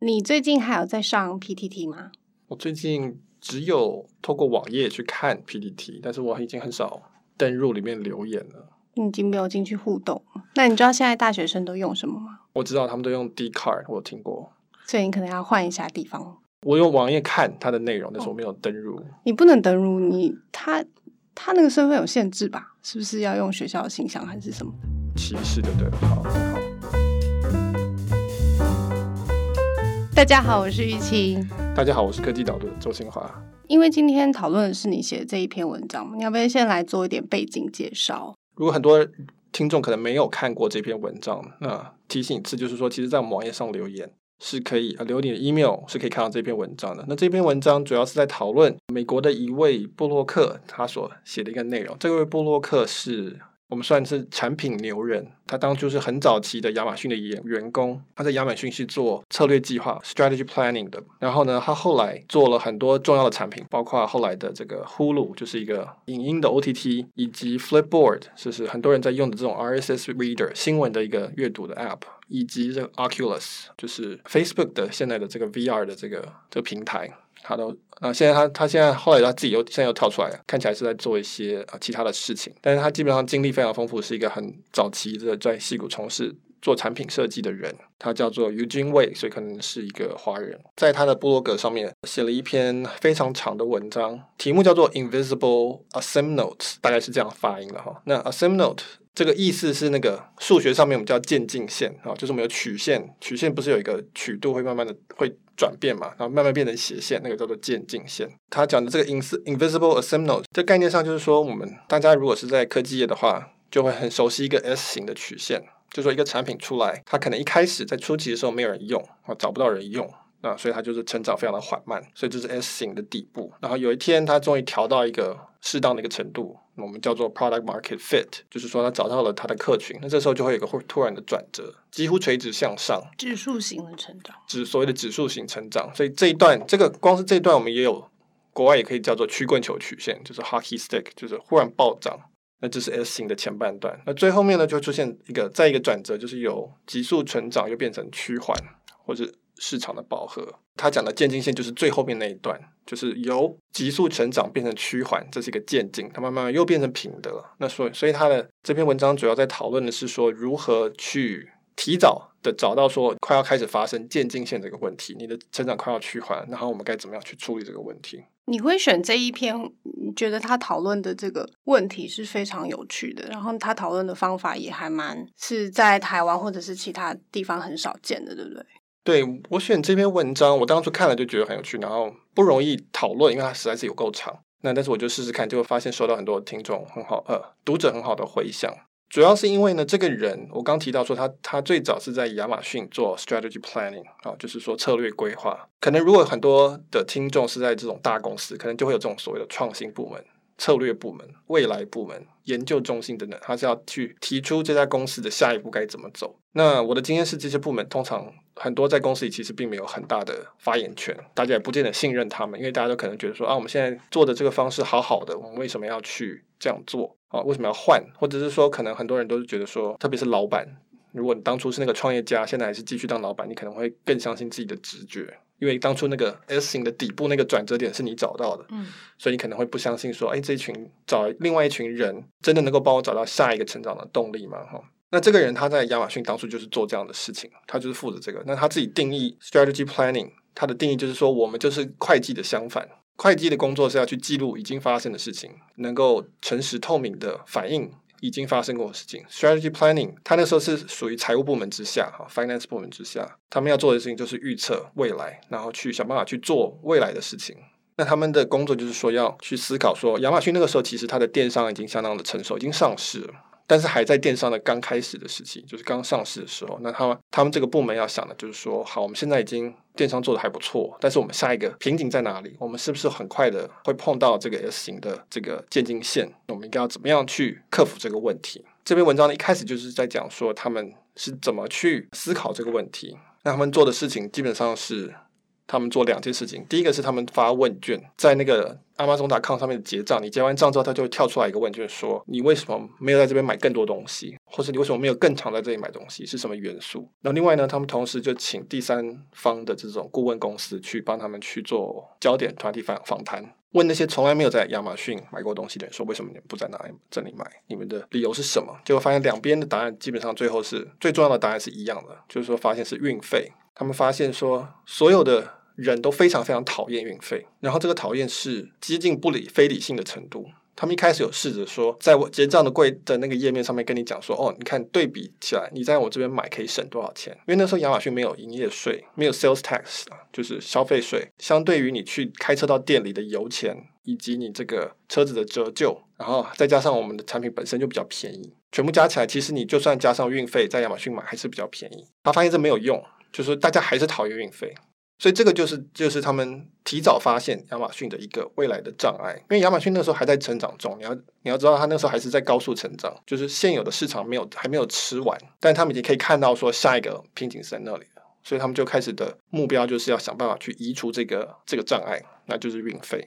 你最近还有在上 PTT 吗？我最近只有透过网页去看 PTT，但是我已经很少登入里面留言了。你已经没有进去互动。那你知道现在大学生都用什么吗？我知道他们都用 Dcard，我有听过。所以你可能要换一下地方。我用网页看它的内容，但是我没有登入。你不能登入，你他他那个身份有限制吧？是不是要用学校的形象还是什么的？歧视的，对，好，好。大家好，我是玉清。大家好，我是科技导论周新华。因为今天讨论的是你写的这一篇文章，你要不要先来做一点背景介绍？如果很多听众可能没有看过这篇文章，那提醒一次，就是说，其实，在我们网页上留言是可以，留你的 email 是可以看到这篇文章的。那这篇文章主要是在讨论美国的一位布洛克他所写的一个内容。这位布洛克是。我们算是产品牛人，他当初是很早期的亚马逊的员员工，他在亚马逊是做策略计划 （strategy planning） 的。然后呢，他后来做了很多重要的产品，包括后来的这个 Hulu，就是一个影音的 OTT，以及 Flipboard，就是很多人在用的这种 RSS reader 新闻的一个阅读的 app，以及这个 Oculus，就是 Facebook 的现在的这个 VR 的这个这个平台。他都啊，现在他他现在后来他自己又现在又跳出来了，看起来是在做一些啊其他的事情，但是他基本上经历非常丰富，是一个很早期的在戏谷从事做产品设计的人。他叫做 Eugene Wei，所以可能是一个华人，在他的部落格上面写了一篇非常长的文章，题目叫做 Invisible Asymptote，大概是这样发音了哈。那 Asymptote 这个意思是那个数学上面我们叫渐进线啊，就是我们有曲线，曲线不是有一个曲度会慢慢的会转变嘛，然后慢慢变成斜线，那个叫做渐进线。他讲的这个 invisible asymptote，这概念上就是说，我们大家如果是在科技业的话，就会很熟悉一个 S 型的曲线，就是说一个产品出来，它可能一开始在初期的时候没有人用啊，找不到人用。啊，所以它就是成长非常的缓慢，所以这是 S 型的底部。然后有一天，它终于调到一个适当的一个程度，我们叫做 product market fit，就是说它找到了它的客群。那这时候就会有一个突然的转折，几乎垂直向上，指数型的成长，指所谓的指数型成长。所以这一段，这个光是这一段，我们也有国外也可以叫做曲棍球曲线，就是 hockey stick，就是忽然暴涨。那这是 S 型的前半段。那最后面呢，就会出现一个再一个转折，就是由急速成长又变成趋缓，或者。市场的饱和，他讲的渐进线就是最后面那一段，就是由急速成长变成趋缓，这是一个渐进，它慢慢又变成平的了。那所以，所以他的这篇文章主要在讨论的是说，如何去提早的找到说快要开始发生渐进线这个问题，你的成长快要趋缓，然后我们该怎么样去处理这个问题？你会选这一篇，你觉得他讨论的这个问题是非常有趣的，然后他讨论的方法也还蛮是在台湾或者是其他地方很少见的，对不对？对，我选这篇文章，我当初看了就觉得很有趣，然后不容易讨论，因为它实在是有够长。那但是我就试试看，就会发现收到很多听众很好，呃，读者很好的回响。主要是因为呢，这个人我刚提到说他他最早是在亚马逊做 strategy planning 啊，就是说策略规划。可能如果很多的听众是在这种大公司，可能就会有这种所谓的创新部门。策略部门、未来部门、研究中心等等，他是要去提出这家公司的下一步该怎么走。那我的经验是，这些部门通常很多在公司里其实并没有很大的发言权，大家也不见得信任他们，因为大家都可能觉得说啊，我们现在做的这个方式好好的，我们为什么要去这样做啊？为什么要换？或者是说，可能很多人都是觉得说，特别是老板，如果你当初是那个创业家，现在还是继续当老板，你可能会更相信自己的直觉。因为当初那个 S 型的底部那个转折点是你找到的，嗯，所以你可能会不相信说，哎，这一群找另外一群人真的能够帮我找到下一个成长的动力吗？哈，那这个人他在亚马逊当初就是做这样的事情，他就是负责这个。那他自己定义 strategy planning，他的定义就是说，我们就是会计的相反，会计的工作是要去记录已经发生的事情，能够诚实透明的反映。已经发生过的事情，strategy planning，他那时候是属于财务部门之下，哈，finance 部门之下，他们要做的事情就是预测未来，然后去想办法去做未来的事情。那他们的工作就是说要去思考说，亚马逊那个时候其实它的电商已经相当的成熟，已经上市了。但是还在电商的刚开始的时期，就是刚上市的时候，那他们他们这个部门要想的就是说，好，我们现在已经电商做的还不错，但是我们下一个瓶颈在哪里？我们是不是很快的会碰到这个 S 型的这个渐进线？我们应该要怎么样去克服这个问题？这篇文章呢，一开始就是在讲说他们是怎么去思考这个问题。那他们做的事情基本上是他们做两件事情，第一个是他们发问卷，在那个 Amazon.com 上面结账，你结完账之后，他就会跳出来一个问卷，说你为什么没有在这边买更多东西，或是你为什么没有更常在这里买东西，是什么元素？那另外呢，他们同时就请第三方的这种顾问公司去帮他们去做焦点团体访访谈，问那些从来没有在亚马逊买过东西的人，说为什么你们不在哪里这里买？你们的理由是什么？结果发现两边的答案基本上最后是最重要的答案是一样的，就是说发现是运费。他们发现说，所有的人都非常非常讨厌运费，然后这个讨厌是接近不理非理性的程度。他们一开始有试着说，在我结账的柜的那个页面上面跟你讲说，哦，你看对比起来，你在我这边买可以省多少钱？因为那时候亚马逊没有营业税，没有 sales tax，就是消费税。相对于你去开车到店里的油钱，以及你这个车子的折旧，然后再加上我们的产品本身就比较便宜，全部加起来，其实你就算加上运费，在亚马逊买还是比较便宜。他发现这没有用。就是大家还是讨厌运费，所以这个就是就是他们提早发现亚马逊的一个未来的障碍。因为亚马逊那时候还在成长中，你要你要知道，他那时候还是在高速成长，就是现有的市场没有还没有吃完，但他们已经可以看到说下一个瓶颈是在那里了，所以他们就开始的目标就是要想办法去移除这个这个障碍，那就是运费。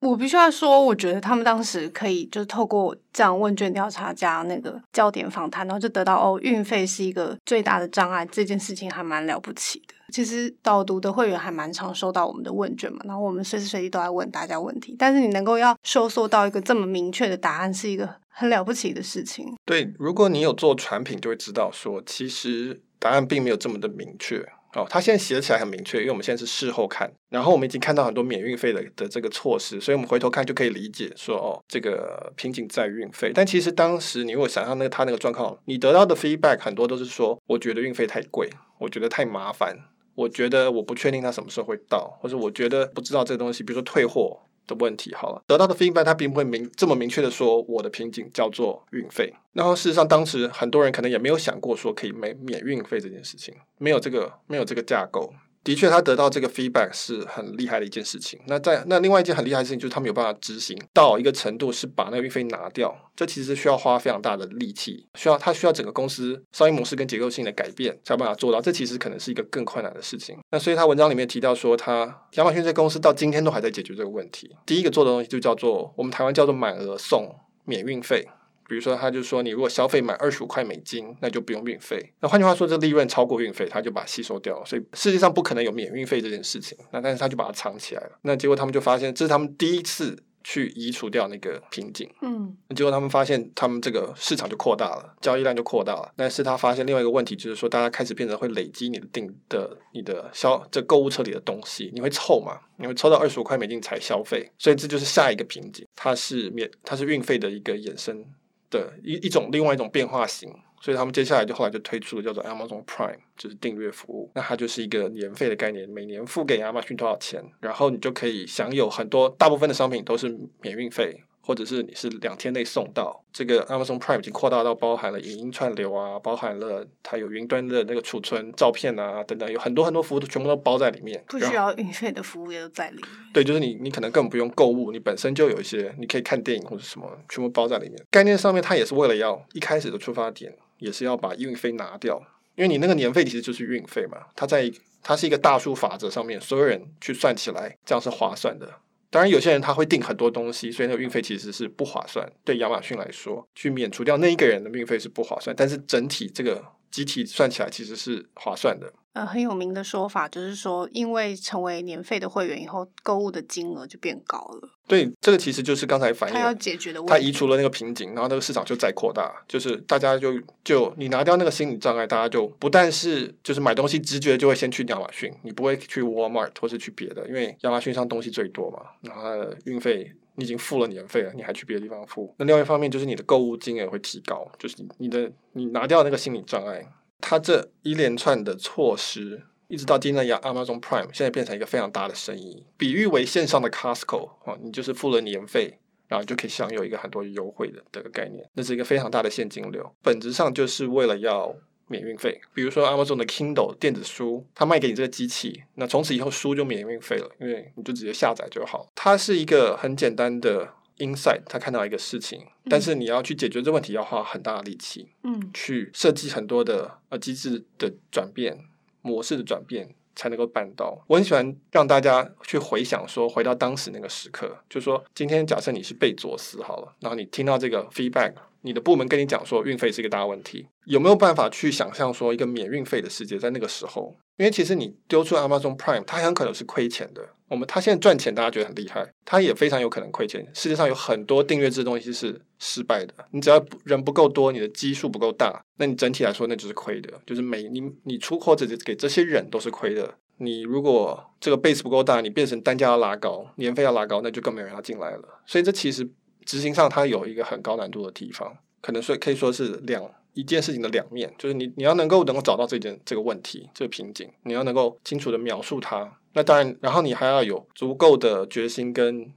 我必须要说，我觉得他们当时可以就是透过这样问卷调查加那个焦点访谈，然后就得到哦，运费是一个最大的障碍，这件事情还蛮了不起的。其实导读的会员还蛮常收到我们的问卷嘛，然后我们随时随地都在问大家问题，但是你能够要收缩到一个这么明确的答案，是一个很了不起的事情。对，如果你有做产品，就会知道说，其实答案并没有这么的明确。哦，他现在写起来很明确，因为我们现在是事后看，然后我们已经看到很多免运费的的这个措施，所以我们回头看就可以理解说，哦，这个瓶颈在运费。但其实当时你如果想象那个他那个状况，你得到的 feedback 很多都是说，我觉得运费太贵，我觉得太麻烦，我觉得我不确定它什么时候会到，或者我觉得不知道这个东西，比如说退货。的问题好了，得到的 feedback 他并不会明这么明确的说我的瓶颈叫做运费。然后事实上，当时很多人可能也没有想过说可以免免运费这件事情，没有这个没有这个架构。的确，他得到这个 feedback 是很厉害的一件事情。那在那另外一件很厉害的事情就是他们有办法执行到一个程度，是把那个运费拿掉。这其实需要花非常大的力气，需要他需要整个公司商业模式跟结构性的改变才有办法做到。这其实可能是一个更困难的事情。那所以他文章里面提到说，他亚马逊这公司到今天都还在解决这个问题。第一个做的东西就叫做我们台湾叫做满额送免运费。比如说，他就说，你如果消费满二十五块美金，那就不用运费。那换句话说，这利润超过运费，他就把它吸收掉了。所以世界上不可能有免运费这件事情。那但是他就把它藏起来了。那结果他们就发现，这是他们第一次去移除掉那个瓶颈。嗯，结果他们发现，他们这个市场就扩大了，交易量就扩大了。但是他发现另外一个问题，就是说大家开始变得会累积你的订的你的消这购物车里的东西，你会凑嘛？你会凑到二十五块美金才消费，所以这就是下一个瓶颈。它是免它是运费的一个衍生。的一一种另外一种变化型，所以他们接下来就后来就推出了叫做 Amazon Prime，就是订阅服务。那它就是一个年费的概念，每年付给亚马逊多少钱，然后你就可以享有很多大部分的商品都是免运费。或者是你是两天内送到，这个 Amazon Prime 已经扩大到包含了影音串流啊，包含了它有云端的那个储存照片啊等等，有很多很多服务都全部都包在里面。不需要运费的服务也都在里面。对，就是你你可能根本不用购物，你本身就有一些你可以看电影或者什么，全部包在里面。概念上面它也是为了要一开始的出发点也是要把运费拿掉，因为你那个年费其实就是运费嘛，它在它是一个大数法则上面，所有人去算起来这样是划算的。当然，有些人他会订很多东西，所以那个运费其实是不划算。对亚马逊来说，去免除掉那一个人的运费是不划算，但是整体这个集体算起来其实是划算的。呃，很有名的说法就是说，因为成为年费的会员以后，购物的金额就变高了。对，这个其实就是刚才反映他要解决的问题。他移除了那个瓶颈，然后那个市场就再扩大，就是大家就就你拿掉那个心理障碍，大家就不但是就是买东西直觉就会先去亚马逊，你不会去 Walmart 或是去别的，因为亚马逊上东西最多嘛，然后它的运费你已经付了年费了，你还去别的地方付。那另外一方面就是你的购物金额会提高，就是你的你拿掉那个心理障碍。它这一连串的措施，一直到今天的 Amazon Prime，现在变成一个非常大的生意，比喻为线上的 Costco 啊，你就是付了年费，然后就可以享有一个很多优惠的这个概念，那是一个非常大的现金流，本质上就是为了要免运费。比如说 Amazon 的 Kindle 电子书，它卖给你这个机器，那从此以后书就免运费了，因为你就直接下载就好。它是一个很简单的。Inside，他看到一个事情，但是你要去解决这问题，要花很大的力气，嗯，去设计很多的呃机制的转变、模式的转变，才能够办到。我很喜欢让大家去回想，说回到当时那个时刻，就是说今天假设你是贝佐斯好了，然后你听到这个 feedback，你的部门跟你讲说运费是一个大问题，有没有办法去想象说一个免运费的世界在那个时候？因为其实你丢出 Amazon Prime，它很可能是亏钱的。我们它现在赚钱，大家觉得很厉害，它也非常有可能亏钱。世界上有很多订阅制的东西是失败的。你只要人不够多，你的基数不够大，那你整体来说那就是亏的。就是每你你出货者给这些人都是亏的。你如果这个 base 不够大，你变成单价要拉高，年费要拉高，那就更没有人要进来了。所以这其实执行上它有一个很高难度的地方，可能说可以说是两一件事情的两面，就是你你要能够能够找到这件这个问题这个瓶颈，你要能够清楚的描述它。那当然，然后你还要有足够的决心跟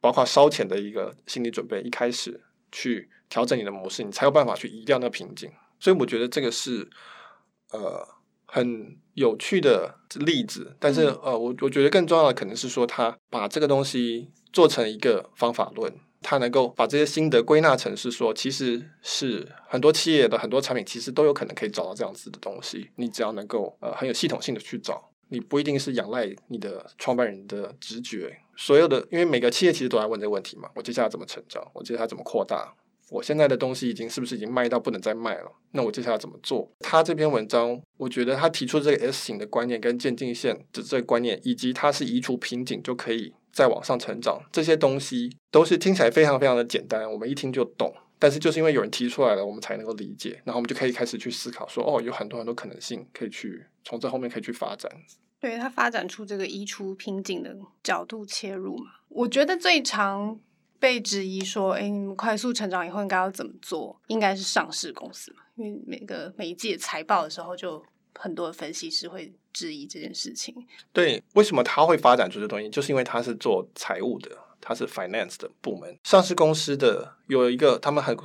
包括烧钱的一个心理准备，一开始去调整你的模式，你才有办法去移掉那个瓶颈。所以我觉得这个是呃很有趣的例子。但是呃，我我觉得更重要的可能是说，他把这个东西做成一个方法论，他能够把这些心得归纳成是说，其实是很多企业的很多产品其实都有可能可以找到这样子的东西，你只要能够呃很有系统性的去找。你不一定是仰赖你的创办人的直觉，所有的，因为每个企业其实都在问这个问题嘛。我接下来怎么成长？我接下来怎么扩大？我现在的东西已经是不是已经卖到不能再卖了？那我接下来怎么做？他这篇文章，我觉得他提出这个 S 型的观念跟渐进线的这个观念，以及他是移除瓶颈就可以再往上成长，这些东西都是听起来非常非常的简单，我们一听就懂。但是就是因为有人提出来了，我们才能够理解，然后我们就可以开始去思考说，哦，有很多很多可能性可以去从这后面可以去发展。对，他发展出这个移除瓶颈的角度切入嘛，我觉得最常被质疑说，哎，你们快速成长以后应该要怎么做？应该是上市公司嘛，因为每个每一季财报的时候，就很多的分析师会质疑这件事情。对，为什么他会发展出这东西？就是因为他是做财务的。他是 finance 的部门，上市公司的有一个，他们很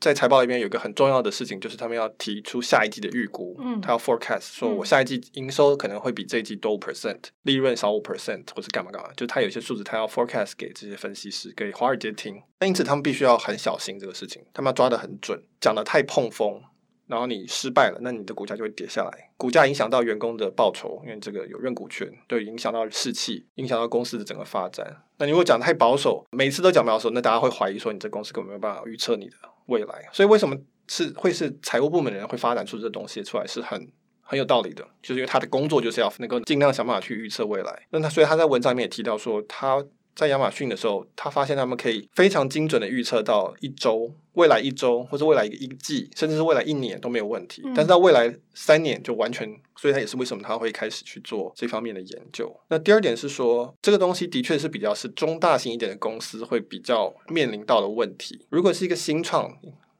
在财报里面有一个很重要的事情，就是他们要提出下一季的预估，嗯，他要 forecast 说我下一季营收可能会比这一季多五 percent，利润少五 percent，或是干嘛干嘛，就他有些数字他要 forecast 给这些分析师，给华尔街听，那因此他们必须要很小心这个事情，他们要抓得很准，讲得太碰锋。然后你失败了，那你的股价就会跌下来。股价影响到员工的报酬，因为这个有认股权，对，影响到士气，影响到公司的整个发展。那你如果讲太保守，每次都讲保守，那大家会怀疑说你这公司根本没有办法预测你的未来。所以为什么是会是财务部门的人会发展出这东西出来，是很很有道理的，就是因为他的工作就是要能够尽量想办法去预测未来。那他所以他在文章里面也提到说他。在亚马逊的时候，他发现他们可以非常精准的预测到一周、未来一周或者未来一个一季，甚至是未来一年都没有问题。但是到未来三年就完全，所以他也是为什么他会开始去做这方面的研究。那第二点是说，这个东西的确是比较是中大型一点的公司会比较面临到的问题。如果是一个新创，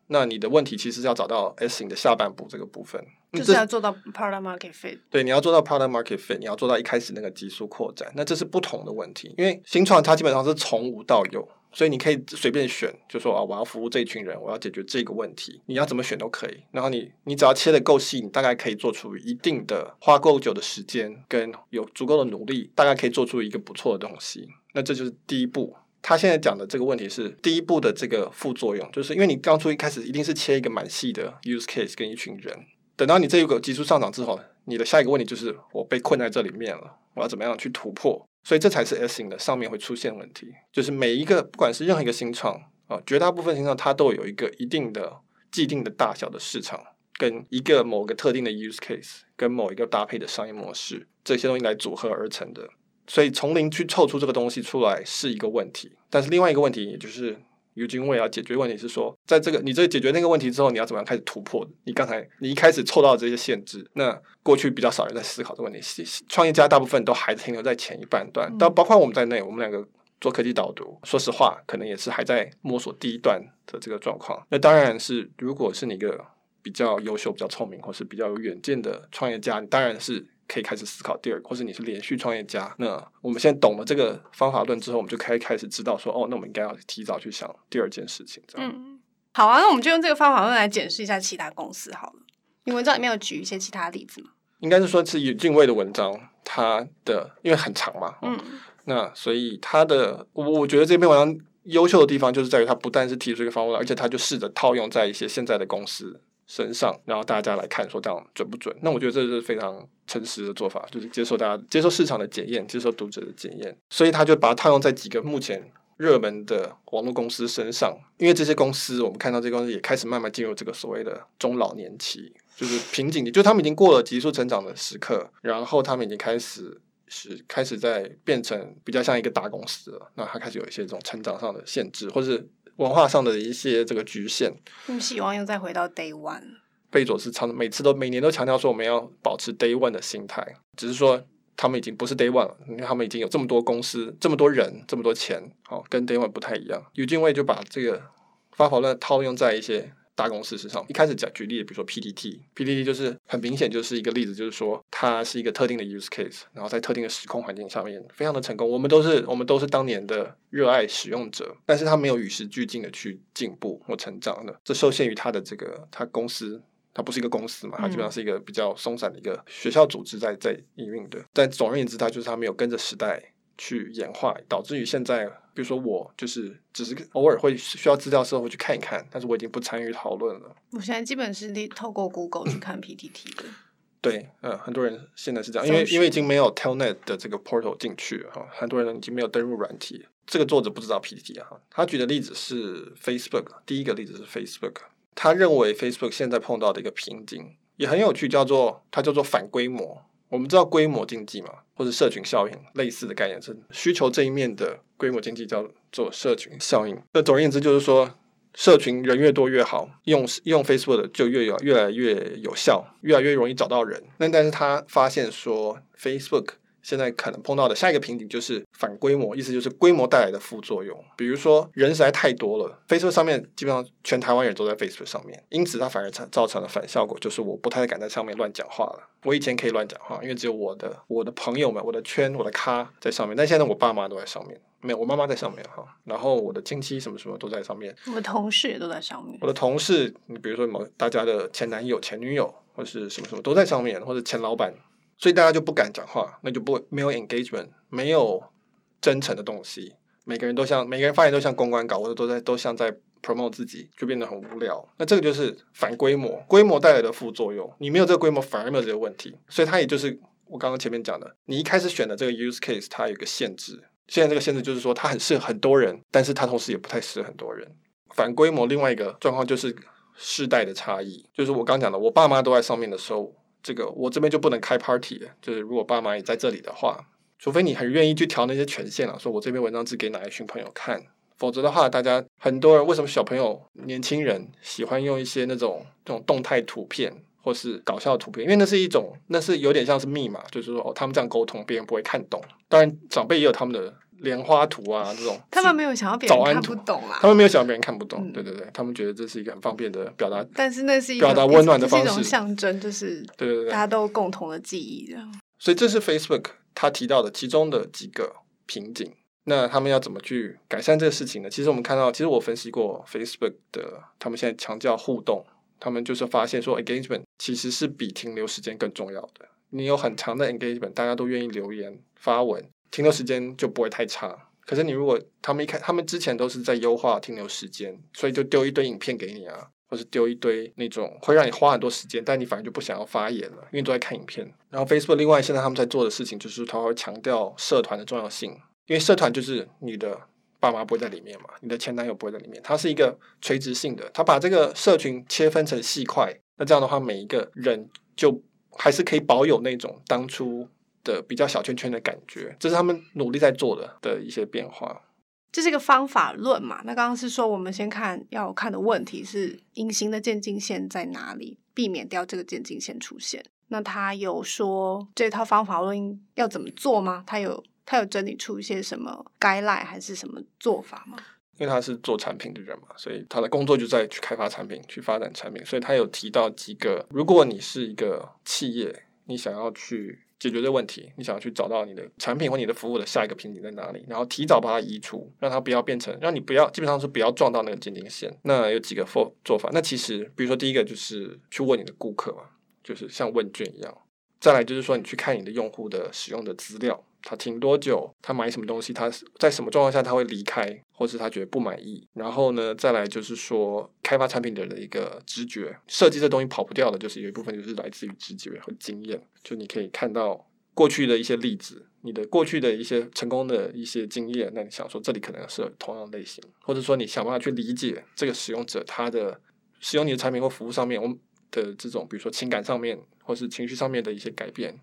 那你的问题其实是要找到 S 型的下半部这个部分，就是要做到 product market fit。对，你要做到 product market fit，你要做到一开始那个急速扩展，那这是不同的问题。因为新创它基本上是从无到有，所以你可以随便选，就说啊，我要服务这一群人，我要解决这个问题，你要怎么选都可以。然后你你只要切的够细，你大概可以做出一定的花够久的时间，跟有足够的努力，大概可以做出一个不错的东西。那这就是第一步。他现在讲的这个问题是第一步的这个副作用，就是因为你刚出一开始一定是切一个蛮细的 use case 跟一群人，等到你这一个急速上涨之后，你的下一个问题就是我被困在这里面了，我要怎么样去突破？所以这才是 S 型的上面会出现问题，就是每一个不管是任何一个新创啊，绝大部分新创它都有一个一定的既定的大小的市场，跟一个某个特定的 use case，跟某一个搭配的商业模式，这些东西来组合而成的。所以从零去凑出这个东西出来是一个问题，但是另外一个问题，也就是尤金卫要解决问题是说，在这个你这解决那个问题之后，你要怎么样开始突破？你刚才你一开始凑到这些限制，那过去比较少人在思考这个问题，创业家大部分都还停留在前一半段，但包括我们在内，我们两个做科技导读，说实话，可能也是还在摸索第一段的这个状况。那当然是，如果是你一个比较优秀、比较聪明，或是比较有远见的创业家，你当然是。可以开始思考第二个，或者你是连续创业家，那我们现在懂了这个方法论之后，我们就可以开始知道说，哦，那我们应该要提早去想第二件事情。这样，嗯，好啊，那我们就用这个方法论来检视一下其他公司好了。你文章里面有举一些其他例子吗？应该是说是尤金卫的文章，它的因为很长嘛，嗯，那所以它的我我觉得这篇文章优秀的地方就是在于它不但是提出一个方法，而且它就试着套用在一些现在的公司身上，然后大家来看说这样准不准？那我觉得这是非常诚实的做法，就是接受大家接受市场的检验，接受读者的检验。所以他就把它套用在几个目前热门的网络公司身上，因为这些公司我们看到这些公司也开始慢慢进入这个所谓的中老年期，就是瓶颈期，就他们已经过了急速成长的时刻，然后他们已经开始是开始在变成比较像一个大公司了。那他开始有一些这种成长上的限制，或是。文化上的一些这个局限，不希望又再回到 Day One。贝佐斯常每次都每年都强调说，我们要保持 Day One 的心态，只是说他们已经不是 Day One 了，因为他们已经有这么多公司、这么多人、这么多钱，哦，跟 Day One 不太一样。尤金卫就把这个方法论套用在一些。大公司市场一开始讲举例，比如说 PTT，PTT 就是很明显就是一个例子，就是说它是一个特定的 use case，然后在特定的时空环境上面非常的成功。我们都是我们都是当年的热爱使用者，但是它没有与时俱进的去进步或成长的，这受限于它的这个它公司，它不是一个公司嘛，它基本上是一个比较松散的一个学校组织在在营运的。但总而言之，它就是它没有跟着时代去演化，导致于现在。比如说我就是只是偶尔会需要资料的时候会去看一看，但是我已经不参与讨论了。我现在基本是透过 Google 去看 PTT 的。对，嗯，很多人现在是这样，因为因为已经没有 Telnet 的这个 portal 进去哈，很多人已经没有登入软体。这个作者不知道 PTT 啊，他举的例子是 Facebook，第一个例子是 Facebook，他认为 Facebook 现在碰到的一个瓶颈也很有趣，叫做它叫做反规模。我们知道规模经济嘛，或者社群效应类似的概念是需求这一面的规模经济叫做社群效应。那总而言之就是说，社群人越多越好，用用 Facebook 就越有越来越有效，越来越容易找到人。那但是他发现说 Facebook。现在可能碰到的下一个瓶颈就是反规模，意思就是规模带来的副作用。比如说人实在太多了，Facebook 上面基本上全台湾人都在 Facebook 上面，因此它反而产造成了反效果，就是我不太敢在上面乱讲话了。我以前可以乱讲话，因为只有我的我的朋友们、我的圈、我的咖在上面，但现在我爸妈都在上面，没有我妈妈在上面哈，然后我的亲戚什么什么都在上面，我的同事也都在上面，我的同事，你比如说某大家的前男友、前女友或是什么什么都在上面，或者前老板。所以大家就不敢讲话，那就不没有 engagement，没有真诚的东西。每个人都像每个人发言都像公关稿，或者都在都像在 promote 自己，就变得很无聊。那这个就是反规模，规模带来的副作用。你没有这个规模，反而没有这个问题。所以它也就是我刚刚前面讲的，你一开始选的这个 use case，它有个限制。现在这个限制就是说，它很适合很多人，但是它同时也不太适合很多人。反规模另外一个状况就是世代的差异，就是我刚讲的，我爸妈都在上面的时候。这个我这边就不能开 party 了，就是如果爸妈也在这里的话，除非你很愿意去调那些权限了，说我这篇文章只给哪一群朋友看，否则的话，大家很多人为什么小朋友、年轻人喜欢用一些那种这种动态图片或是搞笑图片？因为那是一种，那是有点像是密码，就是说哦，他们这样沟通，别人不会看懂。当然，长辈也有他们的。莲花图啊，这种他们没有想要别人看不懂啊，他们没有想要别人看不懂，对对对，他们觉得这是一个很方便的表达，但是那是一个表达温暖的方式，是一种象征，就是对对对，大家都有共同的记忆这样。所以这是 Facebook 他提到的其中的几个瓶颈。那他们要怎么去改善这个事情呢？其实我们看到，其实我分析过 Facebook 的，他们现在强调互动，他们就是发现说 engagement 其实是比停留时间更重要的。你有很长的 engagement，大家都愿意留言发文。停留时间就不会太差，可是你如果他们一开，他们之前都是在优化停留时间，所以就丢一堆影片给你啊，或是丢一堆那种会让你花很多时间，但你反而就不想要发言了，因为都在看影片。然后 Facebook 另外现在他们在做的事情就是，他会强调社团的重要性，因为社团就是你的爸妈不会在里面嘛，你的前男友不会在里面，它是一个垂直性的，他把这个社群切分成细块，那这样的话每一个人就还是可以保有那种当初。的比较小圈圈的感觉，这是他们努力在做的的一些变化。这是一个方法论嘛？那刚刚是说，我们先看要看的问题是隐形的渐进线在哪里，避免掉这个渐进线出现。那他有说这套方法论要怎么做吗？他有他有整理出一些什么 guideline 还是什么做法吗？因为他是做产品的人嘛，所以他的工作就在去开发产品、去发展产品。所以他有提到几个，如果你是一个企业，你想要去。解决这问题，你想要去找到你的产品或你的服务的下一个瓶颈在哪里，然后提早把它移除，让它不要变成，让你不要基本上是不要撞到那个渐进线。那有几个做做法？那其实比如说第一个就是去问你的顾客嘛，就是像问卷一样。再来就是说，你去看你的用户的使用的资料，他停多久，他买什么东西，他在什么状况下他会离开，或是他觉得不满意。然后呢，再来就是说，开发产品的人的一个直觉，设计这东西跑不掉的，就是有一部分就是来自于直觉和经验。就你可以看到过去的一些例子，你的过去的一些成功的一些经验，那你想说这里可能是同样类型，或者说你想办法去理解这个使用者他的使用你的产品或服务上面，我们的这种比如说情感上面或是情绪上面的一些改变。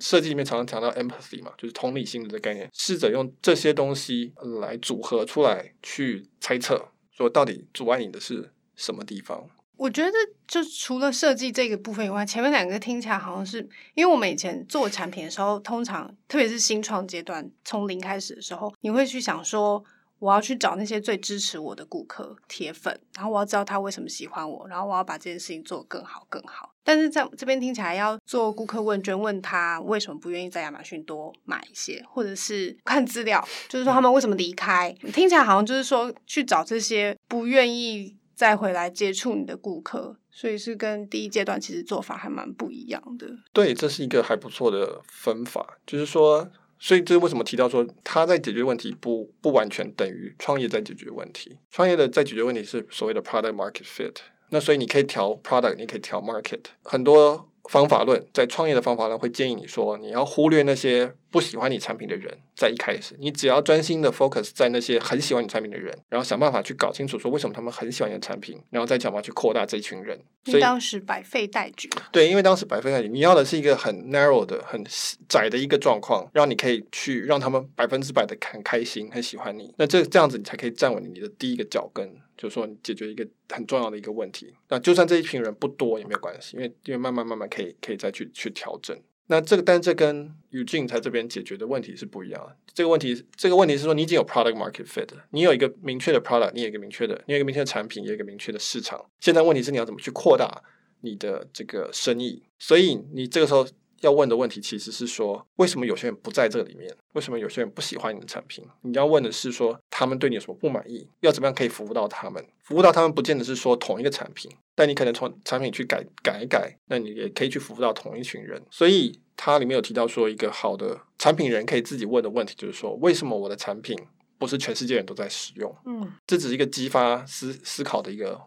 设计里面常常讲到 empathy 嘛，就是同理心的这个概念。试着用这些东西来组合出来，去猜测说到底阻碍你的是什么地方。我觉得就除了设计这个部分以外，前面两个听起来好像是因为我们以前做产品的时候，通常特别是新创阶段，从零开始的时候，你会去想说。我要去找那些最支持我的顾客铁粉，然后我要知道他为什么喜欢我，然后我要把这件事情做得更好更好。但是在这边听起来要做顾客问卷，问他为什么不愿意在亚马逊多买一些，或者是 看资料，就是说他们为什么离开。听起来好像就是说去找这些不愿意再回来接触你的顾客，所以是跟第一阶段其实做法还蛮不一样的。对，这是一个还不错的分法，就是说。所以这是为什么提到说他在解决问题不不完全等于创业在解决问题，创业的在解决问题是所谓的 product market fit。那所以你可以调 product，你可以调 market，很多。方法论在创业的方法论会建议你说，你要忽略那些不喜欢你产品的人，在一开始，你只要专心的 focus 在那些很喜欢你产品的人，然后想办法去搞清楚说为什么他们很喜欢你的产品，然后再想办法去扩大这一群人。所以当时百废待举。对，因为当时百废待举，你要的是一个很 narrow 的、很窄的一个状况，让你可以去让他们百分之百的很开心、很喜欢你。那这这样子，你才可以站稳你的第一个脚跟。就是说，你解决一个很重要的一个问题。那就算这一群人不多也没有关系，因为因为慢慢慢慢可以可以再去去调整。那这个，但这跟 Eugene 在这边解决的问题是不一样的。这个问题，这个问题是说，你已经有 product market fit，你有一个明确的 product，你有一个明确的，你有一个明确的产品，也有一个明确的市场。现在问题是你要怎么去扩大你的这个生意？所以你这个时候。要问的问题其实是说，为什么有些人不在这里面？为什么有些人不喜欢你的产品？你要问的是说，他们对你有什么不满意？要怎么样可以服务到他们？服务到他们，不见得是说同一个产品，但你可能从产品去改改一改，那你也可以去服务到同一群人。所以它里面有提到说，一个好的产品人可以自己问的问题就是说，为什么我的产品不是全世界人都在使用？嗯，这只是一个激发思思考的一个。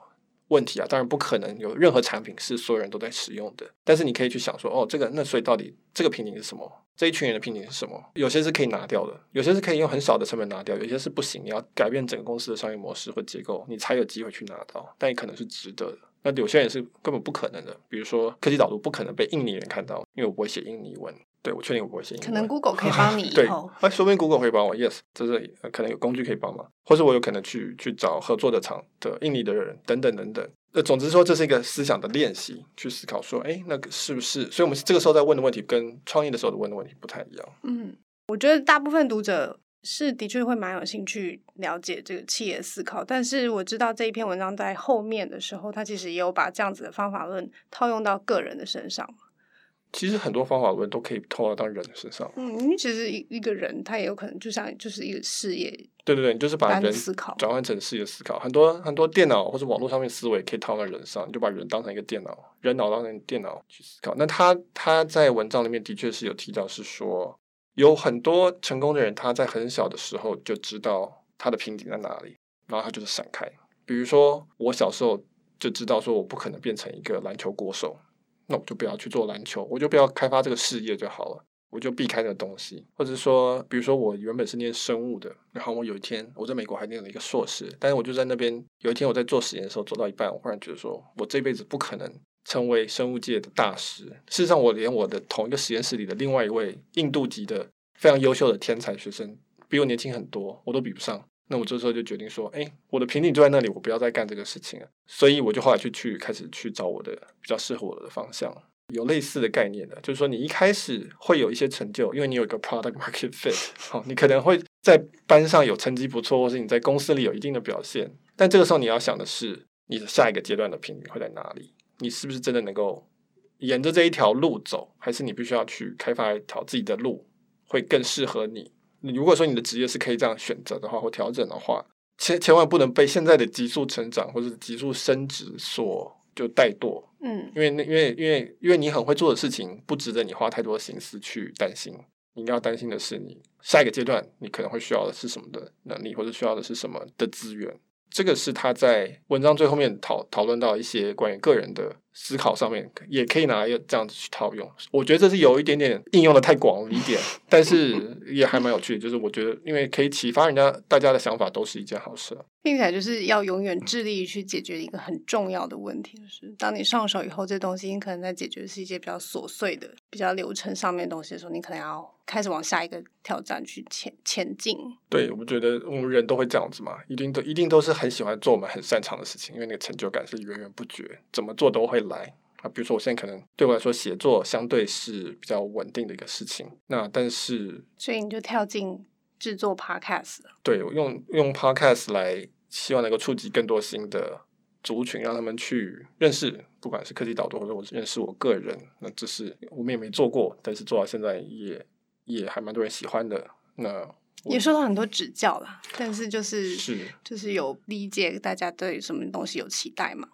问题啊，当然不可能有任何产品是所有人都在使用的。但是你可以去想说，哦，这个那所以到底这个瓶颈是什么？这一群人的瓶颈是什么？有些是可以拿掉的，有些是可以用很少的成本拿掉，有些是不行，你要改变整个公司的商业模式或结构，你才有机会去拿到。但也可能是值得的。那有些人是根本不可能的，比如说科技导读不可能被印尼人看到，因为我不会写印尼文。对，我确定我不会写。可能 Google 可以帮你 以。对，哎，说不定 Google 可以帮我。Yes，这是可能有工具可以帮忙，或是我有可能去去找合作的厂的印尼的人等等等等。那总之说，这是一个思想的练习，去思考说，哎，那个是不是？所以我们这个时候在问的问题，跟创业的时候的问的问题不太一样。嗯，我觉得大部分读者是的确会蛮有兴趣了解这个企业思考，但是我知道这一篇文章在后面的时候，他其实也有把这样子的方法论套用到个人的身上。其实很多方法论都可以套用到人的身上。嗯，因为其实一一个人他也有可能就像就是一个事业。对对对，你就是把人思考转换成事业思考。很多很多电脑或者网络上面思维可以套到人上，你就把人当成一个电脑，人脑当成电脑去思考。那他他在文章里面的确是有提到，是说有很多成功的人，他在很小的时候就知道他的瓶颈在哪里，然后他就是闪开。比如说我小时候就知道说我不可能变成一个篮球国手。那我就不要去做篮球，我就不要开发这个事业就好了，我就避开这个东西。或者说，比如说我原本是念生物的，然后我有一天我在美国还念了一个硕士，但是我就在那边有一天我在做实验的时候做到一半，我忽然觉得说我这辈子不可能成为生物界的大师。事实上，我连我的同一个实验室里的另外一位印度籍的非常优秀的天才学生，比我年轻很多，我都比不上。那我这时候就决定说，哎，我的瓶颈就在那里，我不要再干这个事情了。所以我就后来去去开始去找我的比较适合我的方向。有类似的概念的，就是说你一开始会有一些成就，因为你有一个 product market fit，哦，你可能会在班上有成绩不错，或是你在公司里有一定的表现。但这个时候你要想的是，你的下一个阶段的瓶颈会在哪里？你是不是真的能够沿着这一条路走，还是你必须要去开发一条自己的路，会更适合你？你如果说你的职业是可以这样选择的话，或调整的话，千千万不能被现在的急速成长或者急速升职所就怠惰，嗯，因为那因为因为因为你很会做的事情，不值得你花太多心思去担心。你要担心的是，你下一个阶段你可能会需要的是什么的能力，或者需要的是什么的资源。这个是他在文章最后面讨讨论到一些关于个人的思考上面，也可以拿来这样子去套用。我觉得这是有一点点应用的太广了一点，但是 也还蛮有趣的。就是我觉得，因为可以启发人家，大家的想法都是一件好事。听起来就是要永远致力于去解决一个很重要的问题，就是当你上手以后，这东西你可能在解决是一些比较琐碎的、比较流程上面的东西的时候，你可能要开始往下一个挑战去前前进。对，我觉得我们人都会这样子嘛，一定都一定都是很喜欢做我们很擅长的事情，因为那个成就感是源源不绝，怎么做都会。来啊，比如说我现在可能对我来说写作相对是比较稳定的一个事情，那但是所以你就跳进制作 podcast 了。对，我用用 podcast 来希望能够触及更多新的族群，让他们去认识，不管是科技导读或者我认识我个人，那这是我们也没做过，但是做到现在也也还蛮多人喜欢的。那也受到很多指教啦，但是就是是就是有理解大家对什么东西有期待嘛？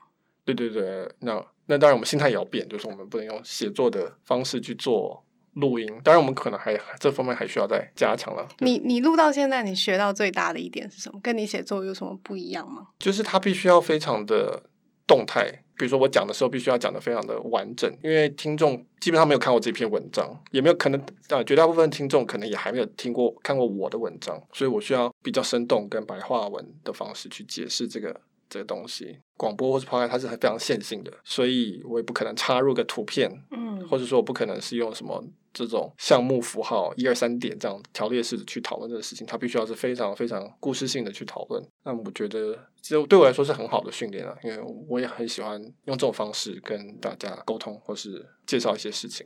对对对，那。那当然，我们心态也要变，就是我们不能用写作的方式去做录音。当然，我们可能还这方面还需要再加强了。你你录到现在，你学到最大的一点是什么？跟你写作有什么不一样吗？就是它必须要非常的动态，比如说我讲的时候，必须要讲的非常的完整，因为听众基本上没有看过这篇文章，也没有可能啊，绝大部分听众可能也还没有听过看过我的文章，所以我需要比较生动跟白话文的方式去解释这个。这个东西，广播或是 podcast 它是很非常线性的，所以我也不可能插入个图片，嗯，或者说我不可能是用什么这种项目符号一二三点这样条列式的去讨论这个事情，它必须要是非常非常故事性的去讨论。那我觉得，就对我来说是很好的训练啊，因为我也很喜欢用这种方式跟大家沟通或是介绍一些事情。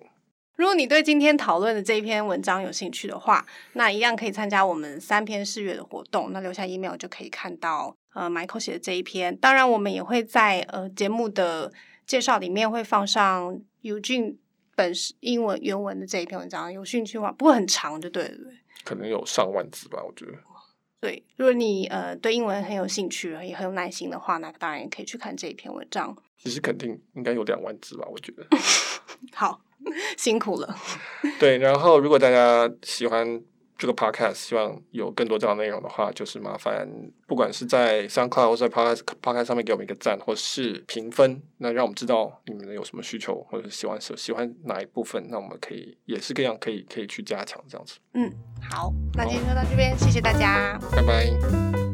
如果你对今天讨论的这一篇文章有兴趣的话，那一样可以参加我们三篇试阅的活动，那留下 email 就可以看到。呃，Michael 写的这一篇，当然我们也会在呃节目的介绍里面会放上 Eugene 本是英文原文的这一篇文章，有兴趣的话，不会很长，就对了，对。可能有上万字吧，我觉得。对，如果你呃对英文很有兴趣，也很有耐心的话，那当然也可以去看这一篇文章。其实肯定应该有两万字吧，我觉得。好，辛苦了。对，然后如果大家喜欢。这个 podcast 希望有更多这样的内容的话，就是麻烦不管是在 SoundCloud 或者在 podcast podcast 上面给我们一个赞，或是评分，那让我们知道你们有什么需求，或者是喜欢喜欢哪一部分，那我们可以也是各样可以可以去加强这样子。嗯，好，那今天就到这边，谢谢大家，拜拜。